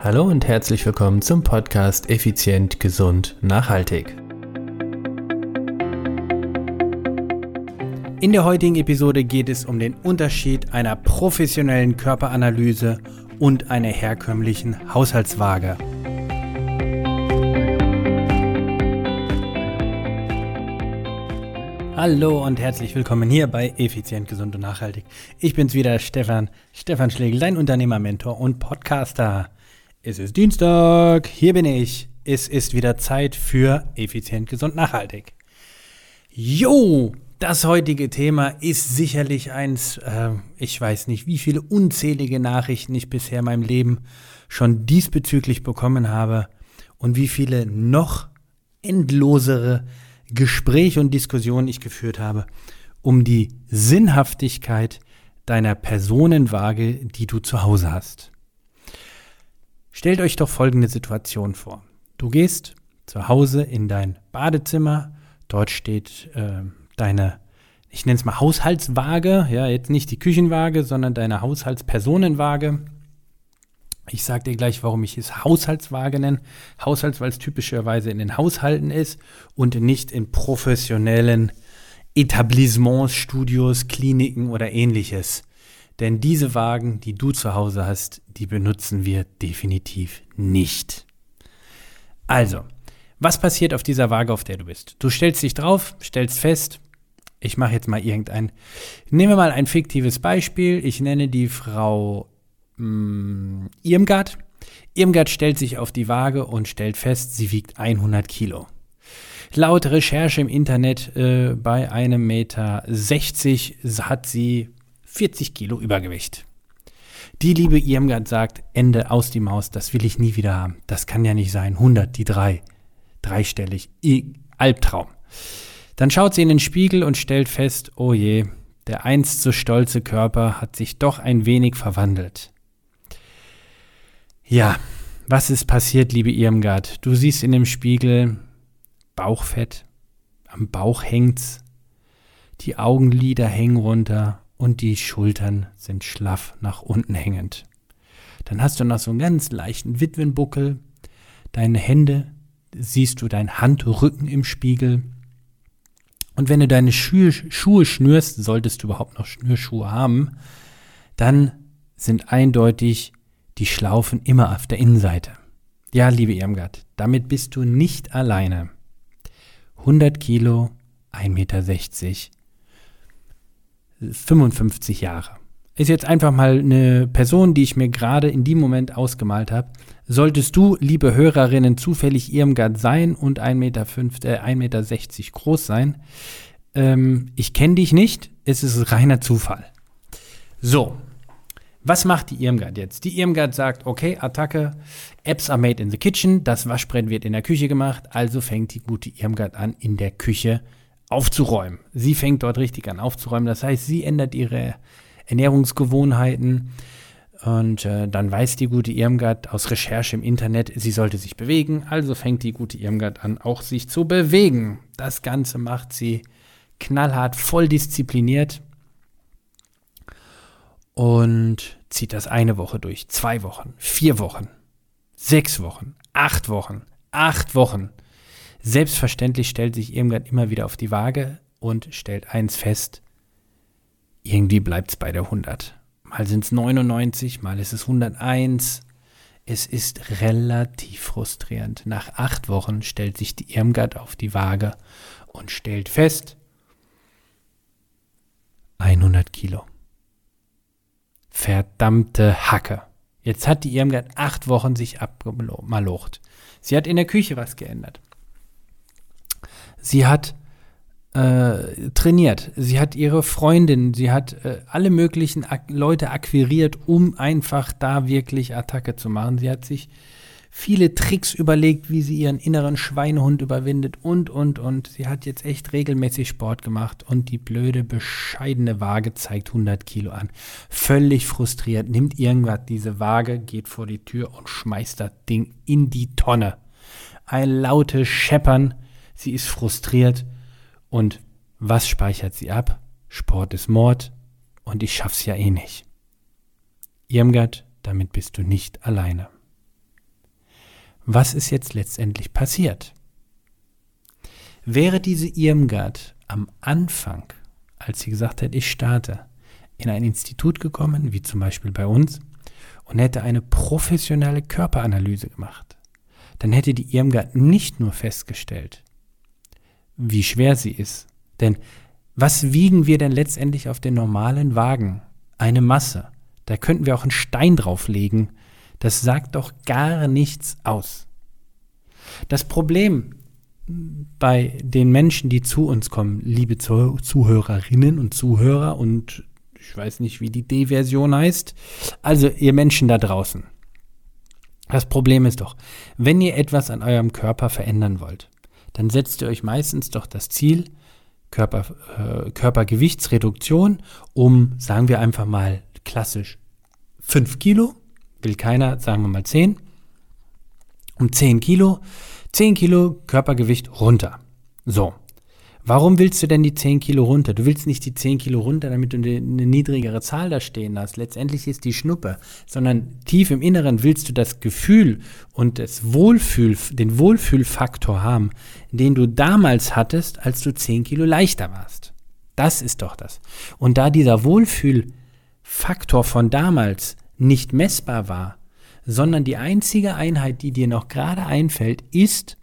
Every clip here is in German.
Hallo und herzlich willkommen zum Podcast Effizient, Gesund, Nachhaltig. In der heutigen Episode geht es um den Unterschied einer professionellen Körperanalyse und einer herkömmlichen Haushaltswaage. Hallo und herzlich willkommen hier bei Effizient, Gesund und Nachhaltig. Ich bin's wieder, Stefan, Stefan Schlegel, dein Unternehmermentor und Podcaster. Es ist Dienstag, hier bin ich. Es ist wieder Zeit für Effizient, Gesund, Nachhaltig. Jo, das heutige Thema ist sicherlich eins, äh, ich weiß nicht, wie viele unzählige Nachrichten ich bisher in meinem Leben schon diesbezüglich bekommen habe und wie viele noch endlosere Gespräche und Diskussionen ich geführt habe, um die Sinnhaftigkeit deiner Personenwaage, die du zu Hause hast. Stellt euch doch folgende Situation vor. Du gehst zu Hause in dein Badezimmer, dort steht äh, deine, ich nenne es mal Haushaltswaage, ja, jetzt nicht die Küchenwaage, sondern deine Haushaltspersonenwaage. Ich sage dir gleich, warum ich es Haushaltswaage nenne. Haushalts, weil es typischerweise in den Haushalten ist und nicht in professionellen Etablissements, Studios, Kliniken oder ähnliches. Denn diese Wagen, die du zu Hause hast, die benutzen wir definitiv nicht. Also, was passiert auf dieser Waage, auf der du bist? Du stellst dich drauf, stellst fest, ich mache jetzt mal irgendein, nehmen wir mal ein fiktives Beispiel, ich nenne die Frau mh, mm, Irmgard. Irmgard stellt sich auf die Waage und stellt fest, sie wiegt 100 Kilo. Laut Recherche im Internet äh, bei einem Meter 60 hat sie 40 Kilo Übergewicht. Die liebe Irmgard sagt, Ende aus die Maus, das will ich nie wieder haben. Das kann ja nicht sein. 100, die drei. Dreistellig. I Albtraum. Dann schaut sie in den Spiegel und stellt fest, oh je, der einst so stolze Körper hat sich doch ein wenig verwandelt. Ja, was ist passiert, liebe Irmgard? Du siehst in dem Spiegel Bauchfett, am Bauch hängt's, die Augenlider hängen runter und die Schultern sind schlaff nach unten hängend. Dann hast du noch so einen ganz leichten Witwenbuckel. Deine Hände siehst du dein Handrücken im Spiegel. Und wenn du deine Schuhe, Schuhe schnürst, solltest du überhaupt noch Schnürschuhe haben, dann sind eindeutig die Schlaufen immer auf der Innenseite. Ja, liebe Irmgard, damit bist du nicht alleine. 100 Kilo, 1,60 Meter 55 Jahre. Ist jetzt einfach mal eine Person, die ich mir gerade in dem Moment ausgemalt habe. Solltest du, liebe Hörerinnen, zufällig Irmgard sein und 1,60 Meter, äh, 1 Meter groß sein, ähm, ich kenne dich nicht, es ist reiner Zufall. So, was macht die Irmgard jetzt? Die Irmgard sagt, okay, Attacke, Apps are made in the kitchen, das Waschbrett wird in der Küche gemacht, also fängt die gute Irmgard an, in der Küche aufzuräumen. Sie fängt dort richtig an aufzuräumen. Das heißt, sie ändert ihre Ernährungsgewohnheiten. Und äh, dann weiß die gute Irmgard aus Recherche im Internet, sie sollte sich bewegen. Also fängt die gute Irmgard an, auch sich zu bewegen. Das Ganze macht sie knallhart, voll diszipliniert. Und zieht das eine Woche durch, zwei Wochen, vier Wochen, sechs Wochen, acht Wochen, acht Wochen. Selbstverständlich stellt sich Irmgard immer wieder auf die Waage und stellt eins fest, irgendwie bleibt es bei der 100. Mal sind es 99, mal ist es 101. Es ist relativ frustrierend. Nach acht Wochen stellt sich die Irmgard auf die Waage und stellt fest, 100 Kilo. Verdammte Hacke. Jetzt hat die Irmgard acht Wochen sich abgemalocht. Sie hat in der Küche was geändert. Sie hat äh, trainiert, sie hat ihre Freundin, sie hat äh, alle möglichen Ak Leute akquiriert, um einfach da wirklich Attacke zu machen. Sie hat sich viele Tricks überlegt, wie sie ihren inneren Schweinehund überwindet und, und, und. Sie hat jetzt echt regelmäßig Sport gemacht und die blöde, bescheidene Waage zeigt 100 Kilo an. Völlig frustriert, nimmt irgendwas diese Waage, geht vor die Tür und schmeißt das Ding in die Tonne. Ein lautes Scheppern sie ist frustriert und was speichert sie ab? Sport ist Mord und ich schaff's ja eh nicht. Irmgard, damit bist du nicht alleine. was ist jetzt letztendlich passiert? Wäre diese Irmgard am Anfang, als sie gesagt hat, ich starte, in ein Institut gekommen, wie zum Beispiel bei uns, und hätte eine professionelle Körperanalyse gemacht, dann hätte die Irmgard nicht nur festgestellt, wie schwer sie ist. Denn was wiegen wir denn letztendlich auf den normalen Wagen? Eine Masse. Da könnten wir auch einen Stein drauflegen. Das sagt doch gar nichts aus. Das Problem bei den Menschen, die zu uns kommen, liebe Zuhörerinnen und Zuhörer und ich weiß nicht, wie die D-Version heißt. Also ihr Menschen da draußen. Das Problem ist doch, wenn ihr etwas an eurem Körper verändern wollt, dann setzt ihr euch meistens doch das Ziel, Körper, äh, Körpergewichtsreduktion um, sagen wir einfach mal klassisch, 5 Kilo, will keiner, sagen wir mal 10, um 10 Kilo, 10 Kilo Körpergewicht runter. So, Warum willst du denn die 10 Kilo runter? Du willst nicht die 10 Kilo runter, damit du eine, niedrigere Zahl da stehen hast. Letztendlich ist die Schnuppe, sondern tief im Inneren willst du das Gefühl und das Wohlfühl, den Wohlfühlfaktor haben, den du damals hattest, als du 10 Kilo leichter warst. Das ist doch das. Und da dieser Wohlfühlfaktor von damals nicht messbar war, sondern die einzige Einheit, die dir noch gerade einfällt, ist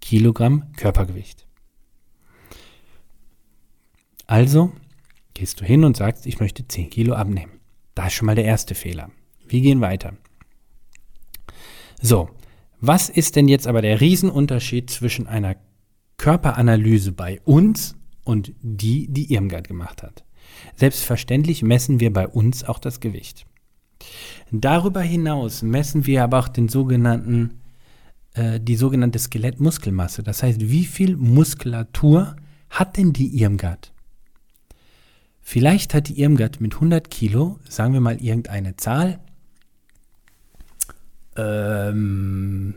Kilogramm Körpergewicht. Also gehst du hin und sagst, ich möchte 10 Kilo abnehmen. Das ist schon mal der erste Fehler. Wir gehen weiter. So, was ist denn jetzt aber der Riesenunterschied zwischen einer Körperanalyse bei uns und die, die Irmgard gemacht hat? Selbstverständlich messen wir bei uns auch das Gewicht. Darüber hinaus messen wir aber auch den sogenannten, äh, die sogenannte Skelettmuskelmasse. Das heißt, wie viel Muskulatur hat denn die Irmgard? Vielleicht hat die Irmgard mit 100 Kilo, sagen wir mal irgendeine Zahl, ähm,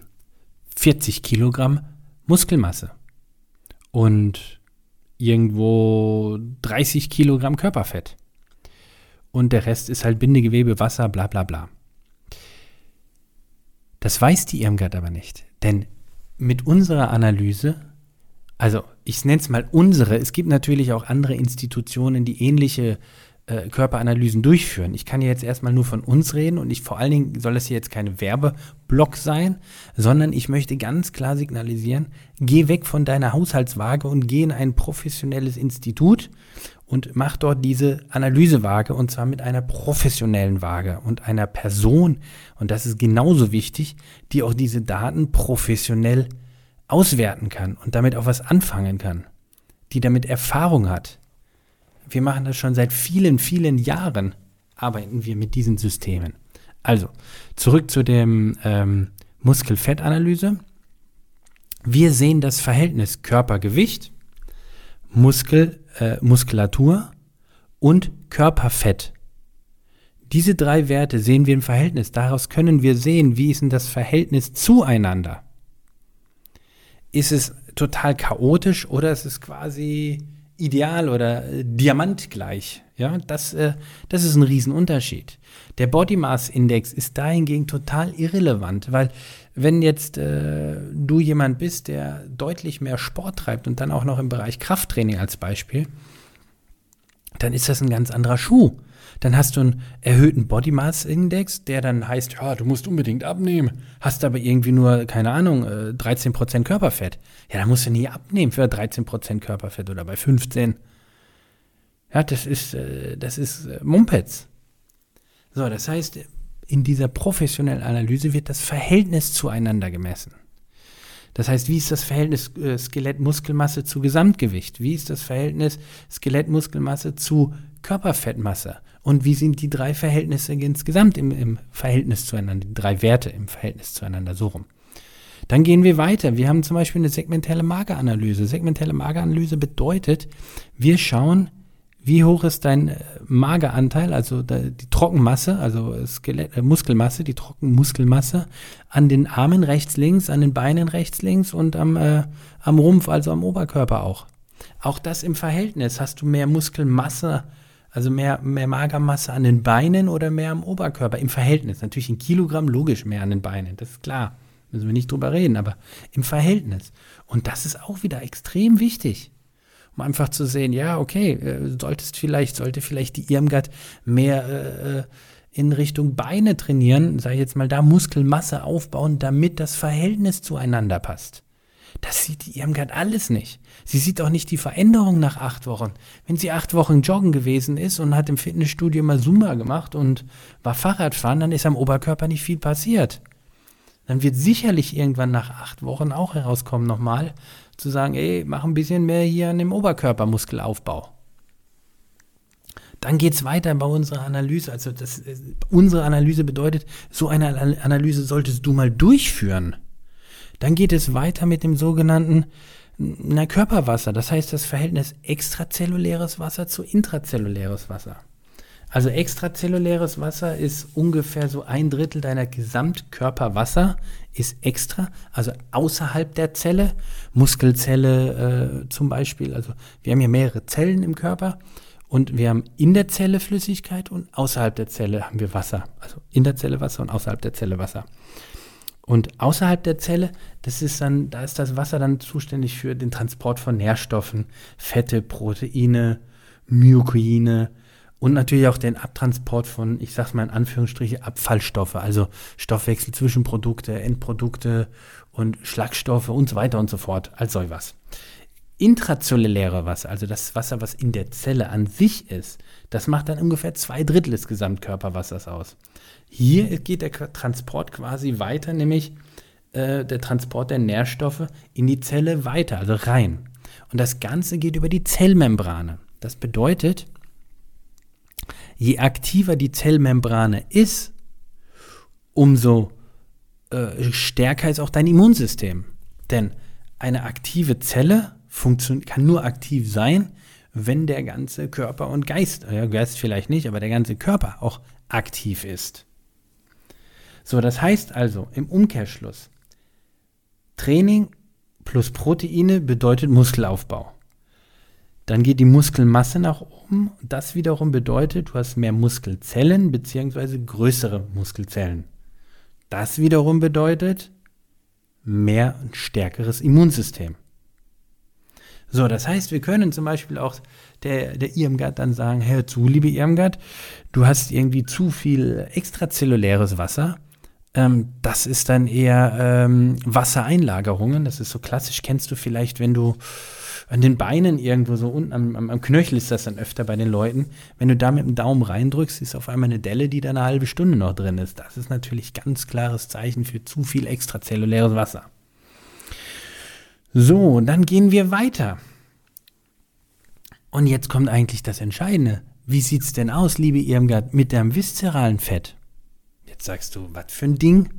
40 Kilogramm Muskelmasse und irgendwo 30 Kilogramm Körperfett. Und der Rest ist halt Bindegewebe, Wasser, bla bla bla. Das weiß die Irmgard aber nicht. Denn mit unserer Analyse also ich nenne es mal unsere, es gibt natürlich auch andere Institutionen, die ähnliche äh, Körperanalysen durchführen. Ich kann jetzt erstmal nur von uns reden und ich vor allen Dingen soll es hier jetzt keine Werbeblock sein, sondern ich möchte ganz klar signalisieren, geh weg von deiner Haushaltswaage und geh in ein professionelles Institut und mach dort diese Analysewaage und zwar mit einer professionellen Waage und einer Person, und das ist genauso wichtig, die auch diese Daten professionell auswerten kann und damit auch was anfangen kann, die damit Erfahrung hat. Wir machen das schon seit vielen, vielen Jahren, arbeiten wir mit diesen Systemen. Also, zurück zu dem ähm, Muskelfettanalyse. Wir sehen das Verhältnis Körpergewicht, Muskel, äh, Muskulatur und Körperfett. Diese drei Werte sehen wir im Verhältnis. Daraus können wir sehen, wie ist denn das Verhältnis zueinander ist es total chaotisch oder ist es quasi ideal oder äh, diamantgleich. Ja, das, äh, das ist ein Riesenunterschied. Der Body Mass Index ist dahingegen total irrelevant, weil wenn jetzt äh, du jemand bist, der deutlich mehr Sport treibt und dann auch noch im Bereich Krafttraining als Beispiel, dann ist das ein ganz anderer Schuh. Dann hast du einen erhöhten Body Mass Index, der dann heißt, ja, du musst unbedingt abnehmen. Hast aber irgendwie nur, keine Ahnung, 13% äh, Körperfett. Ja, dann musst du nie abnehmen für 13% Körperfett oder bei 15. Ja, das ist, äh, das ist äh, Mumpets. So, das heißt, in dieser professionellen Analyse wird das Verhältnis zueinander gemessen. Das heißt, wie ist das Verhältnis äh, Skelett-Muskelmasse zu Gesamtgewicht? Wie ist das Verhältnis Skelett-Muskelmasse zu Körperfettmasse? Und wie sind die drei Verhältnisse insgesamt im, im Verhältnis zueinander, die drei Werte im Verhältnis zueinander, so rum? Dann gehen wir weiter. Wir haben zum Beispiel eine segmentelle Mageranalyse. Segmentelle Mageranalyse bedeutet, wir schauen, wie hoch ist dein äh, Mageranteil, also die Trockenmasse, also Skelett, äh, Muskelmasse, die Trockenmuskelmasse an den Armen rechts, links, an den Beinen rechts, links und am, äh, am Rumpf, also am Oberkörper auch. Auch das im Verhältnis. Hast du mehr Muskelmasse, also mehr, mehr Magermasse an den Beinen oder mehr am Oberkörper? Im Verhältnis. Natürlich in Kilogramm logisch mehr an den Beinen, das ist klar. Müssen wir nicht drüber reden, aber im Verhältnis. Und das ist auch wieder extrem wichtig. Um einfach zu sehen, ja, okay, äh, solltest vielleicht, sollte vielleicht die Irmgard mehr äh, äh, in Richtung Beine trainieren, sage ich jetzt mal, da Muskelmasse aufbauen, damit das Verhältnis zueinander passt. Das sieht die Irmgard alles nicht. Sie sieht auch nicht die Veränderung nach acht Wochen. Wenn sie acht Wochen joggen gewesen ist und hat im Fitnessstudio mal Zumba gemacht und war Fahrradfahren, dann ist am Oberkörper nicht viel passiert. Dann wird sicherlich irgendwann nach acht Wochen auch herauskommen nochmal, zu sagen, ey, mach ein bisschen mehr hier an dem Oberkörpermuskelaufbau. Dann geht es weiter bei unserer Analyse. Also das, unsere Analyse bedeutet, so eine Analyse solltest du mal durchführen. Dann geht es weiter mit dem sogenannten na, Körperwasser. Das heißt das Verhältnis extrazelluläres Wasser zu intrazelluläres Wasser. Also extrazelluläres Wasser ist ungefähr so ein Drittel deiner Gesamtkörperwasser ist extra, also außerhalb der Zelle. Muskelzelle äh, zum Beispiel. Also wir haben hier mehrere Zellen im Körper und wir haben in der Zelle Flüssigkeit und außerhalb der Zelle haben wir Wasser. Also in der Zelle Wasser und außerhalb der Zelle Wasser. Und außerhalb der Zelle, das ist dann, da ist das Wasser dann zuständig für den Transport von Nährstoffen, Fette, Proteine, Myokoine und natürlich auch den Abtransport von, ich sag's mal in Anführungsstriche, Abfallstoffe, also Stoffwechsel-Zwischenprodukte, Endprodukte und Schlagstoffe und so weiter und so fort, als sowas. Intrazelluläre Wasser, also das Wasser, was in der Zelle an sich ist, das macht dann ungefähr zwei Drittel des Gesamtkörperwassers aus. Hier geht der Transport quasi weiter, nämlich äh, der Transport der Nährstoffe in die Zelle weiter, also rein. Und das Ganze geht über die Zellmembrane. Das bedeutet, je aktiver die Zellmembrane ist, umso äh, stärker ist auch dein Immunsystem. Denn eine aktive Zelle kann nur aktiv sein, wenn der ganze Körper und Geist, ja, Geist vielleicht nicht, aber der ganze Körper auch aktiv ist. So, das heißt also im Umkehrschluss, Training plus Proteine bedeutet Muskelaufbau. Dann geht die Muskelmasse nach oben. Das wiederum bedeutet, du hast mehr Muskelzellen bzw. größere Muskelzellen. Das wiederum bedeutet mehr und stärkeres Immunsystem. So, das heißt, wir können zum Beispiel auch der, der Irmgard dann sagen, hör zu, liebe Irmgard, du hast irgendwie zu viel extrazelluläres Wasser ähm, das ist dann eher ähm, Wassereinlagerungen. Das ist so klassisch, kennst du vielleicht, wenn du an den Beinen irgendwo so unten am, am, am, Knöchel ist das dann öfter bei den Leuten. Wenn du da mit dem Daumen reindrückst, ist auf einmal eine Delle, die da eine halbe Stunde noch drin ist. Das ist natürlich ganz klares Zeichen für zu viel extrazelluläres Wasser. So, dann gehen wir weiter. Und jetzt kommt eigentlich das Entscheidende. Wie sieht es denn aus, liebe Irmgard, mit deinem viszeralen Fett? Jetzt sagst du, was für ein Ding?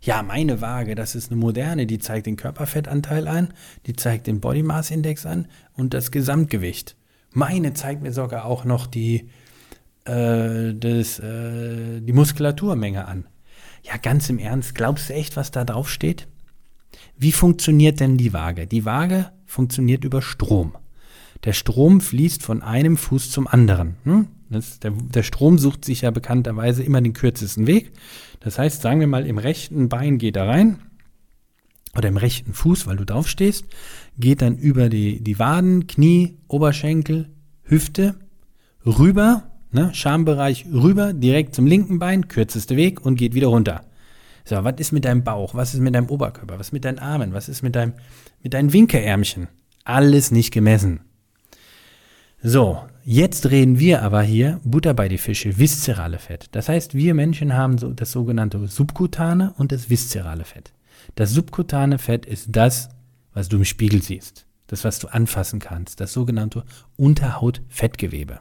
Ja, meine Waage, das ist eine moderne, die zeigt den Körperfettanteil an, die zeigt den Body Mass Index an und das Gesamtgewicht. Meine zeigt mir sogar auch noch die, äh, das, äh, die Muskulaturmenge an. Ja, ganz im Ernst, glaubst du echt, was da drauf steht? Wie funktioniert denn die Waage? Die Waage funktioniert über Strom. Der Strom fließt von einem Fuß zum anderen. Hm? Das, der, der, Strom sucht sich ja bekannterweise immer den kürzesten Weg. Das heißt, sagen wir mal, im rechten Bein geht er rein oder im rechten Fuß, weil du drauf stehst, geht dann über die, die Waden, Knie, Oberschenkel, Hüfte rüber, ne, Schambereich rüber, direkt zum linken Bein, kürzeste Weg und geht wieder runter. So, was ist mit deinem Bauch? Was ist mit deinem Oberkörper? Was ist mit deinen Armen? Was ist mit deinem, mit deinen Winkeärmchen? Alles nicht gemessen. So, jetzt reden wir aber hier Butter bei die Fische, viszerale Fett. Das heißt, wir Menschen haben so das sogenannte subkutane und das viszerale Fett. Das subkutane Fett ist das, was du im Spiegel siehst. Das, was du anfassen kannst. Das sogenannte Unterhautfettgewebe.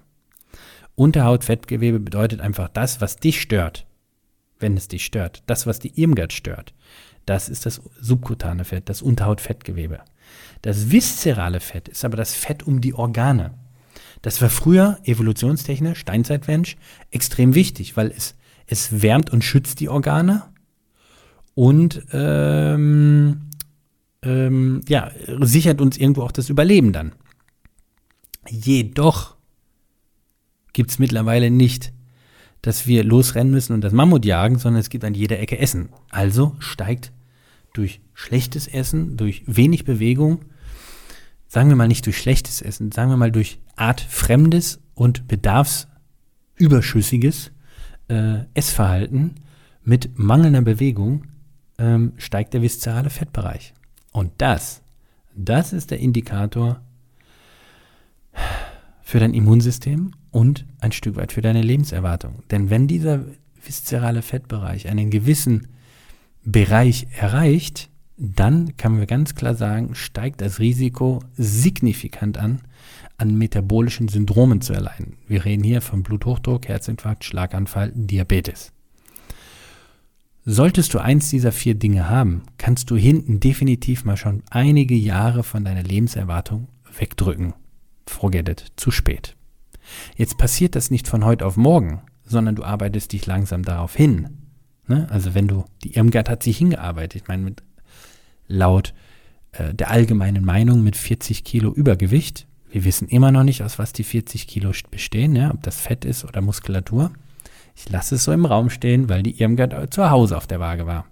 Unterhautfettgewebe bedeutet einfach das, was dich stört. Wenn es dich stört. Das, was die Irmgard stört. Das ist das subkutane Fett, das Unterhautfettgewebe. Das viszerale Fett ist aber das Fett um die Organe. Das war früher evolutionstechnisch, Steinzeitmensch, extrem wichtig, weil es, es wärmt und schützt die Organe und ähm, ähm, ja, sichert uns irgendwo auch das Überleben dann. Jedoch gibt es mittlerweile nicht, dass wir losrennen müssen und das Mammut jagen, sondern es gibt an jeder Ecke Essen. Also steigt durch schlechtes Essen, durch wenig Bewegung, sagen wir mal nicht durch schlechtes Essen, sagen wir mal durch artfremdes und bedarfsüberschüssiges äh, Essverhalten mit mangelnder Bewegung ähm, steigt der viszerale Fettbereich. Und das, das ist der Indikator für dein Immunsystem und ein Stück weit für deine Lebenserwartung. Denn wenn dieser viszerale Fettbereich einen gewissen Bereich erreicht, dann kann man ganz klar sagen, steigt das Risiko signifikant an, an metabolischen Syndromen zu erleiden. Wir reden hier von Bluthochdruck, Herzinfarkt, Schlaganfall, Diabetes. Solltest du eins dieser vier Dinge haben, kannst du hinten definitiv mal schon einige Jahre von deiner Lebenserwartung wegdrücken. Forget it, zu spät. Jetzt passiert das nicht von heute auf morgen, sondern du arbeitest dich langsam darauf hin. Ne? Also wenn du, die Irmgard hat sich hingearbeitet, ich meine, mit, laut äh, der allgemeinen Meinung mit 40 Kilo Übergewicht. Wir wissen immer noch nicht, aus was die 40 Kilo bestehen, ja? ob das Fett ist oder Muskulatur. Ich lasse es so im Raum stehen, weil die Irmgard zu Hause auf der Waage war.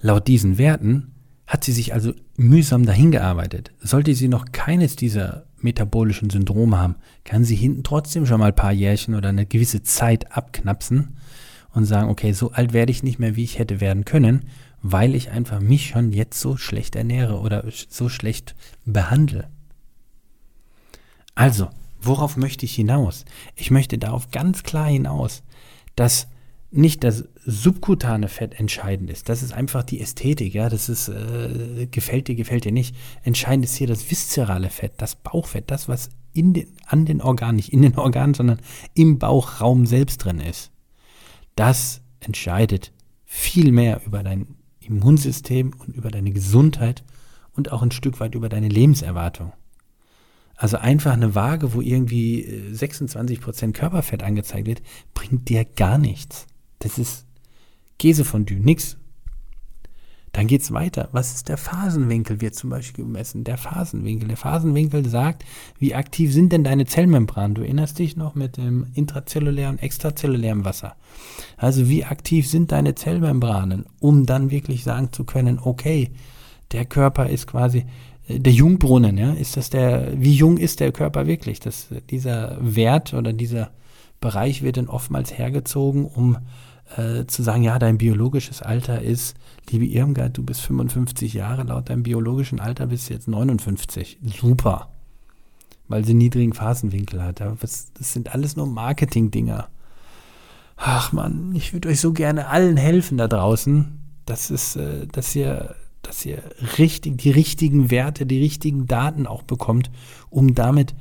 Laut diesen Werten hat sie sich also mühsam dahingearbeitet. Sollte sie noch keines dieser metabolischen Syndrome haben, kann sie hinten trotzdem schon mal ein paar Jährchen oder eine gewisse Zeit abknapsen und sagen, okay, so alt werde ich nicht mehr, wie ich hätte werden können, weil ich einfach mich schon jetzt so schlecht ernähre oder so schlecht behandle. Also, Worauf möchte ich hinaus? Ich möchte darauf ganz klar hinaus, dass nicht das subkutane Fett entscheidend ist. Das ist einfach die Ästhetik, ja. Das ist, äh, gefällt dir, gefällt dir nicht. Entscheidend ist hier das viszerale Fett, das Bauchfett, das, was in den, an den Organen, nicht in den Organen, sondern im Bauchraum selbst drin ist. Das entscheidet viel mehr über dein Immunsystem und über deine Gesundheit und auch ein Stück weit über deine Lebenserwartung. Also einfach eine Waage, wo irgendwie 26% äh, Körperfett angezeigt wird, bringt dir gar nichts. Das ist Käsefondue, nix. Dann geht es weiter. Was ist der Phasenwinkel? Wird zum Beispiel gemessen. Der Phasenwinkel. Der Phasenwinkel sagt, wie aktiv sind denn deine Zellmembranen? Du erinnerst dich noch mit dem intrazellulären, extrazellulären Wasser. Also wie aktiv sind deine Zellmembranen, um dann wirklich sagen zu können, okay, der Körper ist quasi der Jungbrunnen, ja, ist das der, wie jung ist der Körper wirklich? Das, dieser Wert oder dieser Bereich wird dann oftmals hergezogen, um äh, zu sagen, ja, dein biologisches Alter ist, liebe Irmgard, du bist 55 Jahre, laut deinem biologischen Alter bist du jetzt 59. Super. Weil sie niedrigen Phasenwinkel hat. Das, das sind alles nur Marketing-Dinger. Ach man, ich würde euch so gerne allen helfen da draußen. Das ist, äh, dass ihr dass ihr richtig, die richtigen Werte, die richtigen Daten auch bekommt, um damit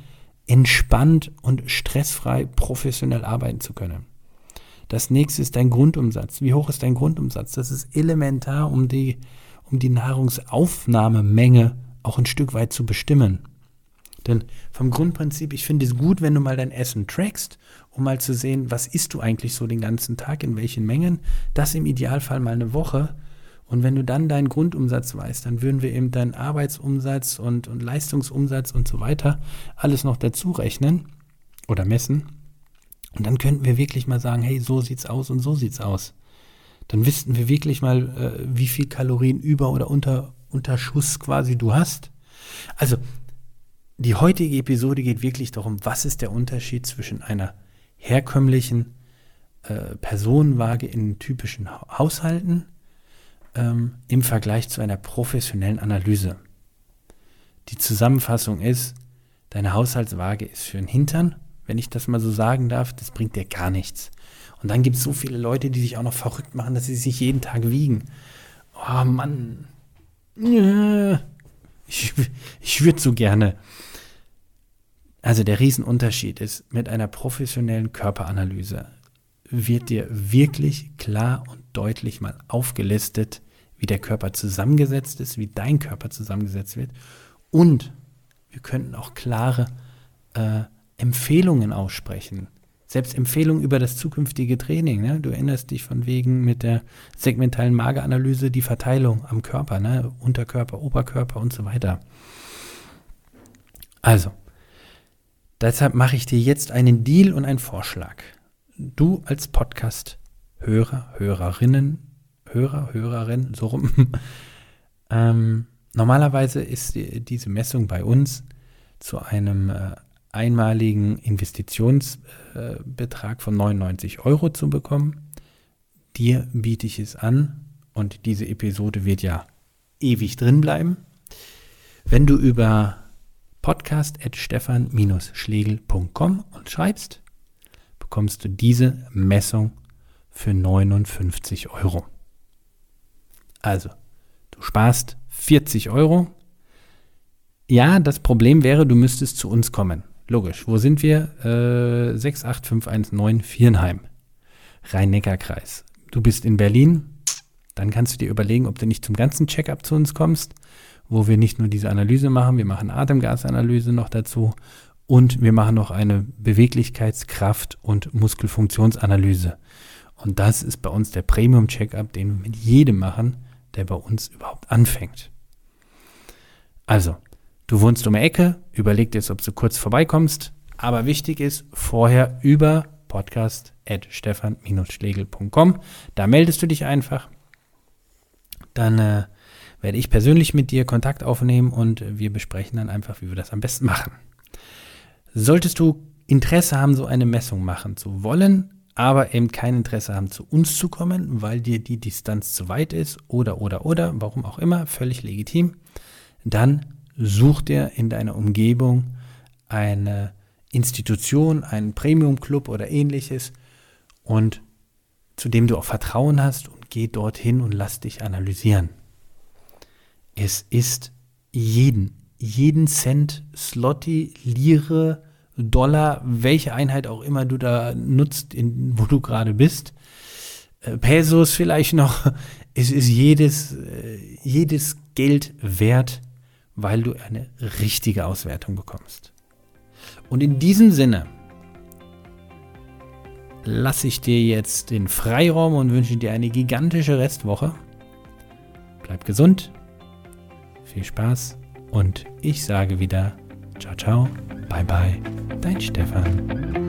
entspannt und stressfrei professionell arbeiten zu können. Das nächste ist dein Grundumsatz. Wie hoch ist dein Grundumsatz? Das ist elementar, um die, um die Nahrungsaufnahmemenge auch ein Stück weit zu bestimmen. Denn vom Grundprinzip, ich finde es gut, wenn du mal dein Essen trackst, um mal zu sehen, was isst du eigentlich so den ganzen Tag, in welchen Mengen. Das im Idealfall mal eine Woche und wenn du dann deinen Grundumsatz weißt, dann würden wir eben deinen Arbeitsumsatz und, und Leistungsumsatz und so weiter alles noch dazu rechnen oder messen. Und dann könnten wir wirklich mal sagen, hey, so sieht's aus und so sieht's aus. Dann wüssten wir wirklich mal, äh, wie viel Kalorien über oder unter, unter Schuss quasi du hast. Also, die heutige Episode geht wirklich darum, was ist der Unterschied zwischen einer herkömmlichen äh, Personenwaage in typischen Haushalten ähm, im Vergleich zu einer professionellen Analyse. Die Zusammenfassung ist, deine Haushaltswaage ist für den Hintern, wenn ich das mal so sagen darf, das bringt dir gar nichts. Und dann gibt es so viele Leute, die sich auch noch verrückt machen, dass sie sich jeden Tag wiegen. Oh Mann. Ich, ich würde so gerne. Also der Riesenunterschied ist, mit einer professionellen Körperanalyse wird dir wirklich klar und deutlich mal aufgelistet, wie der Körper zusammengesetzt ist, wie dein Körper zusammengesetzt wird. Und wir könnten auch klare äh, Empfehlungen aussprechen. Selbst Empfehlungen über das zukünftige Training. Ne? Du erinnerst dich von wegen mit der segmentalen Mageranalyse die Verteilung am Körper, ne? Unterkörper, Oberkörper und so weiter. Also, deshalb mache ich dir jetzt einen Deal und einen Vorschlag. Du als Podcast-Hörer, Hörerinnen, Hörer, Hörerin, so rum. ähm, normalerweise ist diese Messung bei uns zu einem äh, einmaligen Investitionsbetrag äh, von 99 Euro zu bekommen. Dir biete ich es an und diese Episode wird ja ewig drin bleiben. Wenn du über podcast.stefan-schlegel.com und schreibst, bekommst du diese Messung für 59 Euro. Also, du sparst 40 Euro. Ja, das Problem wäre, du müsstest zu uns kommen. Logisch. Wo sind wir? Äh, 68519 Vierenheim. Rhein-Neckar-Kreis. Du bist in Berlin. Dann kannst du dir überlegen, ob du nicht zum ganzen Checkup zu uns kommst, wo wir nicht nur diese Analyse machen, wir machen Atemgasanalyse noch dazu und wir machen noch eine Beweglichkeitskraft- und Muskelfunktionsanalyse. Und das ist bei uns der Premium-Checkup, den wir mit jedem machen, der bei uns überhaupt anfängt. Also, du wohnst um die Ecke, überleg dir jetzt, ob du kurz vorbeikommst, aber wichtig ist, vorher über podcast.stefan-schlegel.com. Da meldest du dich einfach. Dann äh, werde ich persönlich mit dir Kontakt aufnehmen und wir besprechen dann einfach, wie wir das am besten machen. Solltest du Interesse haben, so eine Messung machen zu wollen, aber eben kein Interesse haben, zu uns zu kommen, weil dir die Distanz zu weit ist oder, oder, oder, warum auch immer, völlig legitim, dann such dir in deiner Umgebung eine Institution, einen Premium-Club oder ähnliches und zu dem du auch Vertrauen hast und geh dorthin und lass dich analysieren. Es ist jeden, jeden Cent, Slotty, Lire, Dollar, welche Einheit auch immer du da nutzt, in, wo du gerade bist. Äh, Pesos vielleicht noch. Es ist jedes, äh, jedes Geld wert, weil du eine richtige Auswertung bekommst. Und in diesem Sinne lasse ich dir jetzt den Freiraum und wünsche dir eine gigantische Restwoche. Bleib gesund, viel Spaß und ich sage wieder ciao ciao, bye bye, dein Stefan.